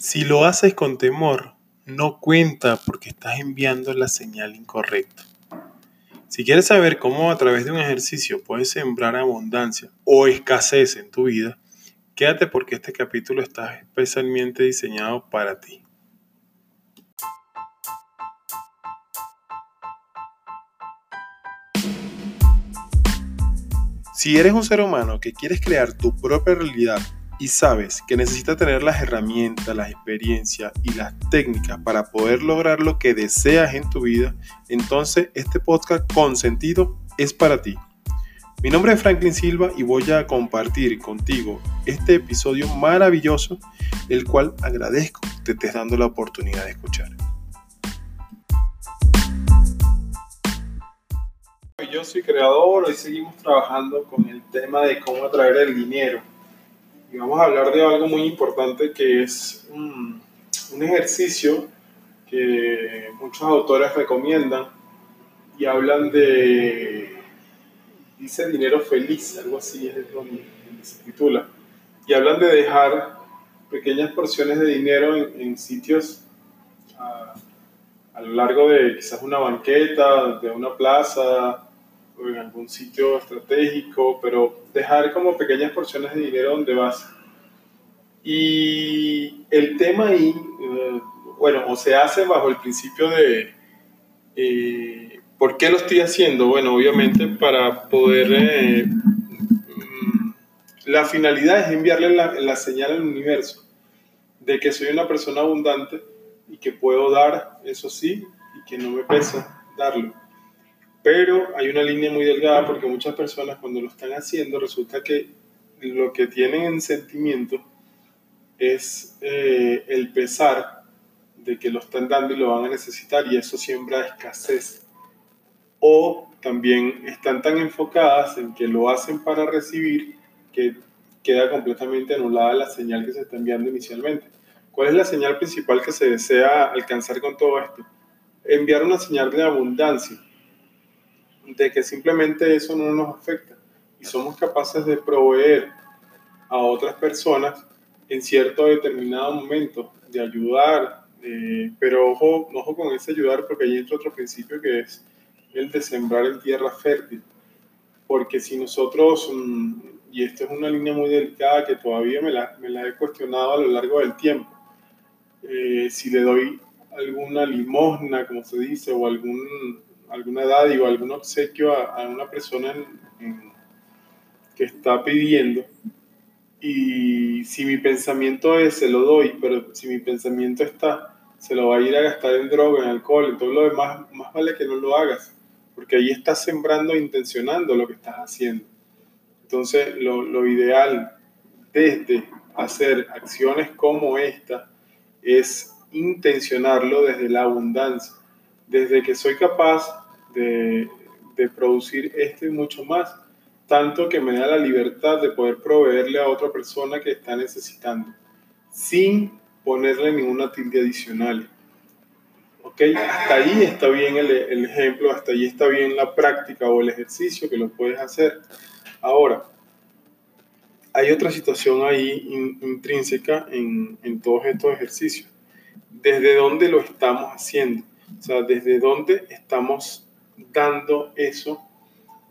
Si lo haces con temor, no cuenta porque estás enviando la señal incorrecta. Si quieres saber cómo a través de un ejercicio puedes sembrar abundancia o escasez en tu vida, quédate porque este capítulo está especialmente diseñado para ti. Si eres un ser humano que quieres crear tu propia realidad y sabes que necesitas tener las herramientas, la experiencia y las técnicas para poder lograr lo que deseas en tu vida, entonces este podcast con sentido es para ti. Mi nombre es Franklin Silva y voy a compartir contigo este episodio maravilloso, el cual agradezco que te estés dando la oportunidad de escuchar. Yo soy creador, hoy seguimos trabajando con el tema de cómo atraer el dinero y vamos a hablar de algo muy importante que es un, ejercicio que muchos autores recomiendan y hablan de, dice dinero feliz, algo así es que se titula, y hablan de dejar pequeñas porciones de dinero en, sitios a, a, lo largo de quizás una banqueta, de una plaza, o en algún sitio estratégico, pero dejar como pequeñas porciones de dinero donde vas. Y el tema ahí, eh, bueno, o se hace bajo el principio de, eh, ¿por qué lo estoy haciendo? Bueno, obviamente para poder, eh, mm, la finalidad es enviarle la, la señal al universo de que soy una persona abundante y que puedo dar, eso sí, y que no me pesa darlo. Pero hay una línea muy delgada porque muchas personas cuando lo están haciendo resulta que lo que tienen en sentimiento es eh, el pesar de que lo están dando y lo van a necesitar y eso siembra escasez. O también están tan enfocadas en que lo hacen para recibir que queda completamente anulada la señal que se está enviando inicialmente. ¿Cuál es la señal principal que se desea alcanzar con todo esto? Enviar una señal de abundancia de que simplemente eso no nos afecta y somos capaces de proveer a otras personas en cierto determinado momento, de ayudar, pero ojo, ojo con ese ayudar porque ahí entra otro principio que es el de sembrar en tierra fértil. Porque si nosotros, mm, y esto es una línea muy delicada que todavía me la, me la he cuestionado a lo largo del tiempo, eh, si le doy alguna limosna, como se dice, o algún alguna o algún obsequio a, una persona que está pidiendo y si mi pensamiento es se lo doy, pero si mi pensamiento está se lo va a ir a gastar en droga, en alcohol, en todo lo demás, más vale que no lo hagas, porque ahí estás sembrando intencionando lo que estás haciendo. Entonces, lo, lo ideal desde hacer acciones como esta es intencionarlo desde la abundancia, desde que soy capaz de, producir esto y mucho más, tanto que me da la libertad de poder proveerle a otra persona que está necesitando, sin ponerle ninguna tilde adicional. ¿Ok? Hasta ahí está bien el, el, ejemplo, hasta ahí está bien la práctica o el ejercicio que lo puedes hacer. Ahora, hay otra situación ahí intrínseca en, en todos estos ejercicios. ¿Desde dónde lo estamos haciendo? O sea, ¿desde dónde estamos dando eso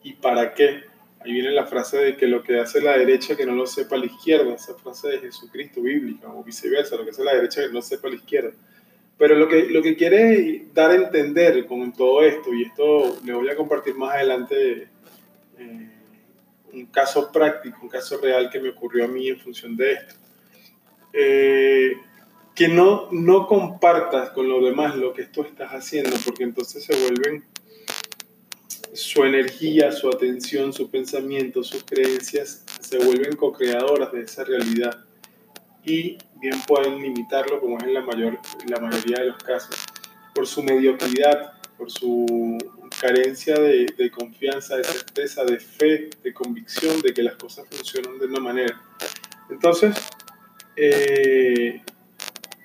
y para qué. Ahí viene la frase de que lo que hace la derecha que no lo sepa la izquierda, esa frase de Jesucristo bíblica o viceversa, lo que hace la derecha que no sepa la izquierda. Pero lo que, lo que quiere dar a entender con todo esto, y esto le voy a compartir más adelante eh, un caso práctico, un caso real que me ocurrió a mí en función de esto. Eh, que no, no compartas con los demás lo que tú estás haciendo, porque entonces se vuelven su energía, su atención, su pensamiento, sus creencias se vuelven co-creadoras de esa realidad y bien pueden limitarlo como es en la, mayor, la mayoría de los casos, por su mediocridad, por su carencia de, confianza, de certeza, de fe, de convicción de que las cosas funcionan de una manera. Entonces, eh,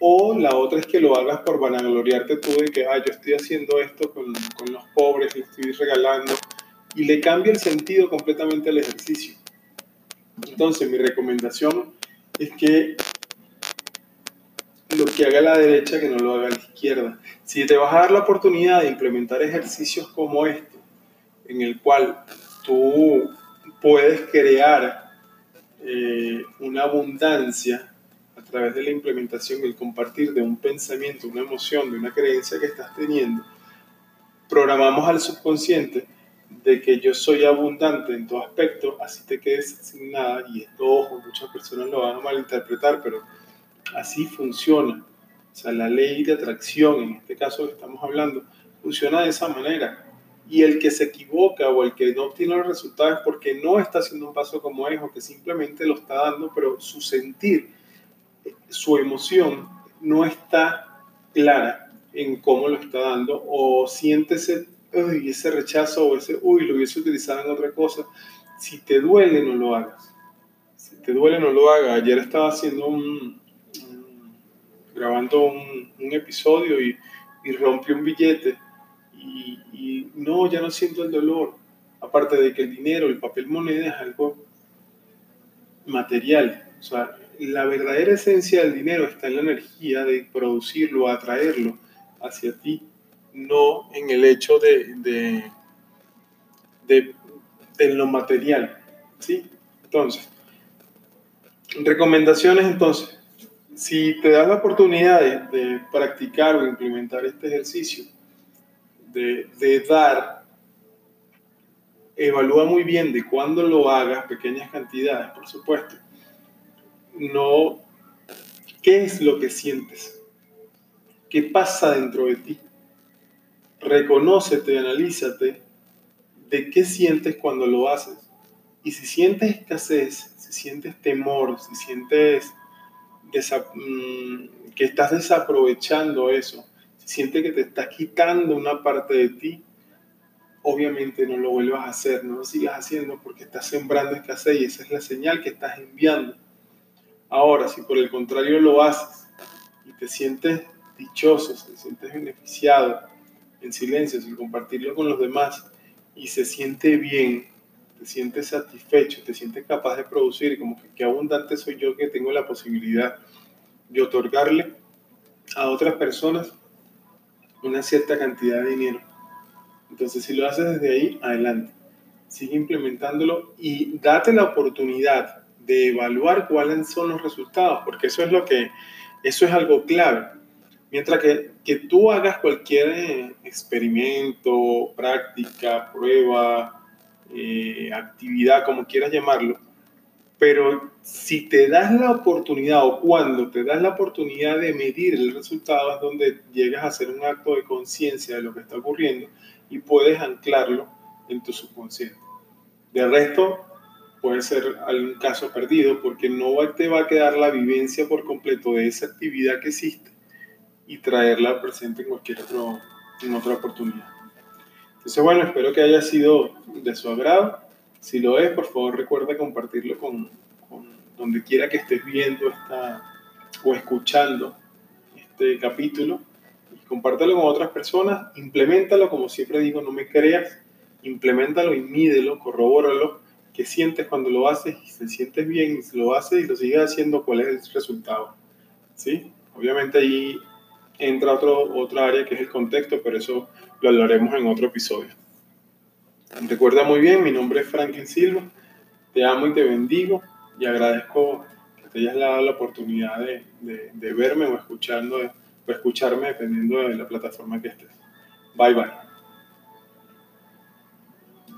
o la otra es que lo hagas por vanagloriarte tú de que, ah, yo estoy haciendo esto con, con los pobres, le estoy regalando, y le cambia el sentido completamente al ejercicio. Entonces, mi recomendación es que lo que haga la derecha que no lo haga la izquierda. Si te vas a dar la oportunidad de implementar ejercicios como este, en el cual tú puedes crear eh, una abundancia través de la implementación y el compartir de un pensamiento, una emoción, de una creencia que estás teniendo, programamos al subconsciente de que yo soy abundante en todo aspecto, así te quedes sin nada, y esto, ojo, muchas personas lo van a malinterpretar, pero así funciona. O sea, la ley de atracción, en este caso que estamos hablando, funciona de esa manera. Y el que se equivoca o el que no obtiene los resultados es porque no está haciendo un paso como es o que simplemente lo está dando, pero su sentir, su emoción no está clara en cómo lo está dando o siente ese, ese rechazo o ese, uy, lo hubiese utilizado en otra cosa. Si te duele, no lo hagas. Si te duele, no lo hagas. Ayer estaba haciendo un, grabando un, episodio y, y rompí un billete y, no, ya no siento el dolor. Aparte de que el dinero, el papel moneda es algo material. O sea, la verdadera esencia del dinero está en la energía de producirlo, atraerlo hacia ti, no en el hecho de, de, de, de lo material. ¿sí? Entonces, recomendaciones entonces si te das la oportunidad de, practicar o implementar este ejercicio, de, de, dar, evalúa muy bien de cuándo lo hagas, pequeñas cantidades, por supuesto. No, ¿qué es lo que sientes? ¿Qué pasa dentro de ti? Reconócete, analízate de qué sientes cuando lo haces. Y si sientes escasez, si sientes temor, si sientes Mm, que estás desaprovechando eso, si sientes que te está quitando una parte de ti, obviamente no lo vuelvas a hacer, no lo sigas haciendo porque estás sembrando escasez y esa es la señal que estás enviando. Ahora, si por el contrario lo haces y te sientes dichoso, te sientes beneficiado en silencio, sin compartirlo con los demás y se siente bien, te sientes satisfecho, te sientes capaz de producir, como que qué abundante soy yo que tengo la posibilidad de otorgarle a otras personas una cierta cantidad de dinero. Entonces, si lo haces desde ahí, adelante. Sigue implementándolo y date la oportunidad de evaluar cuáles son los resultados, porque eso es lo que, eso es algo clave. Mientras que, que tú hagas cualquier eh, experimento, práctica, prueba, eh, actividad, como quieras llamarlo, pero si te das la oportunidad o cuando te das la oportunidad de medir el resultado es donde llegas a hacer un acto de conciencia de lo que está ocurriendo y puedes anclarlo en tu subconsciente. De resto, puede ser algún caso perdido porque no te va a quedar la vivencia por completo de esa actividad que existe y traerla presente en cualquier otro, en otra oportunidad. Entonces, bueno, espero que haya sido de su agrado. Si lo es, por favor recuerda compartirlo con, donde quiera que estés viendo esta, o escuchando este capítulo. Compártelo con otras personas, implementalo, como siempre digo, no me creas, implementalo y mídelo, corrobóralo, qué sientes cuando lo haces y si sientes bien y si lo haces y lo sigues haciendo, cuál es el resultado. ¿Sí? Obviamente ahí entra otro, otra área que es el contexto, pero eso lo hablaremos en otro episodio. Recuerda muy bien, mi nombre es Franklin Silva, te amo y te bendigo y agradezco que te hayas dado la oportunidad de, de verme o, escuchando, o escucharme dependiendo de la plataforma que estés. Bye bye.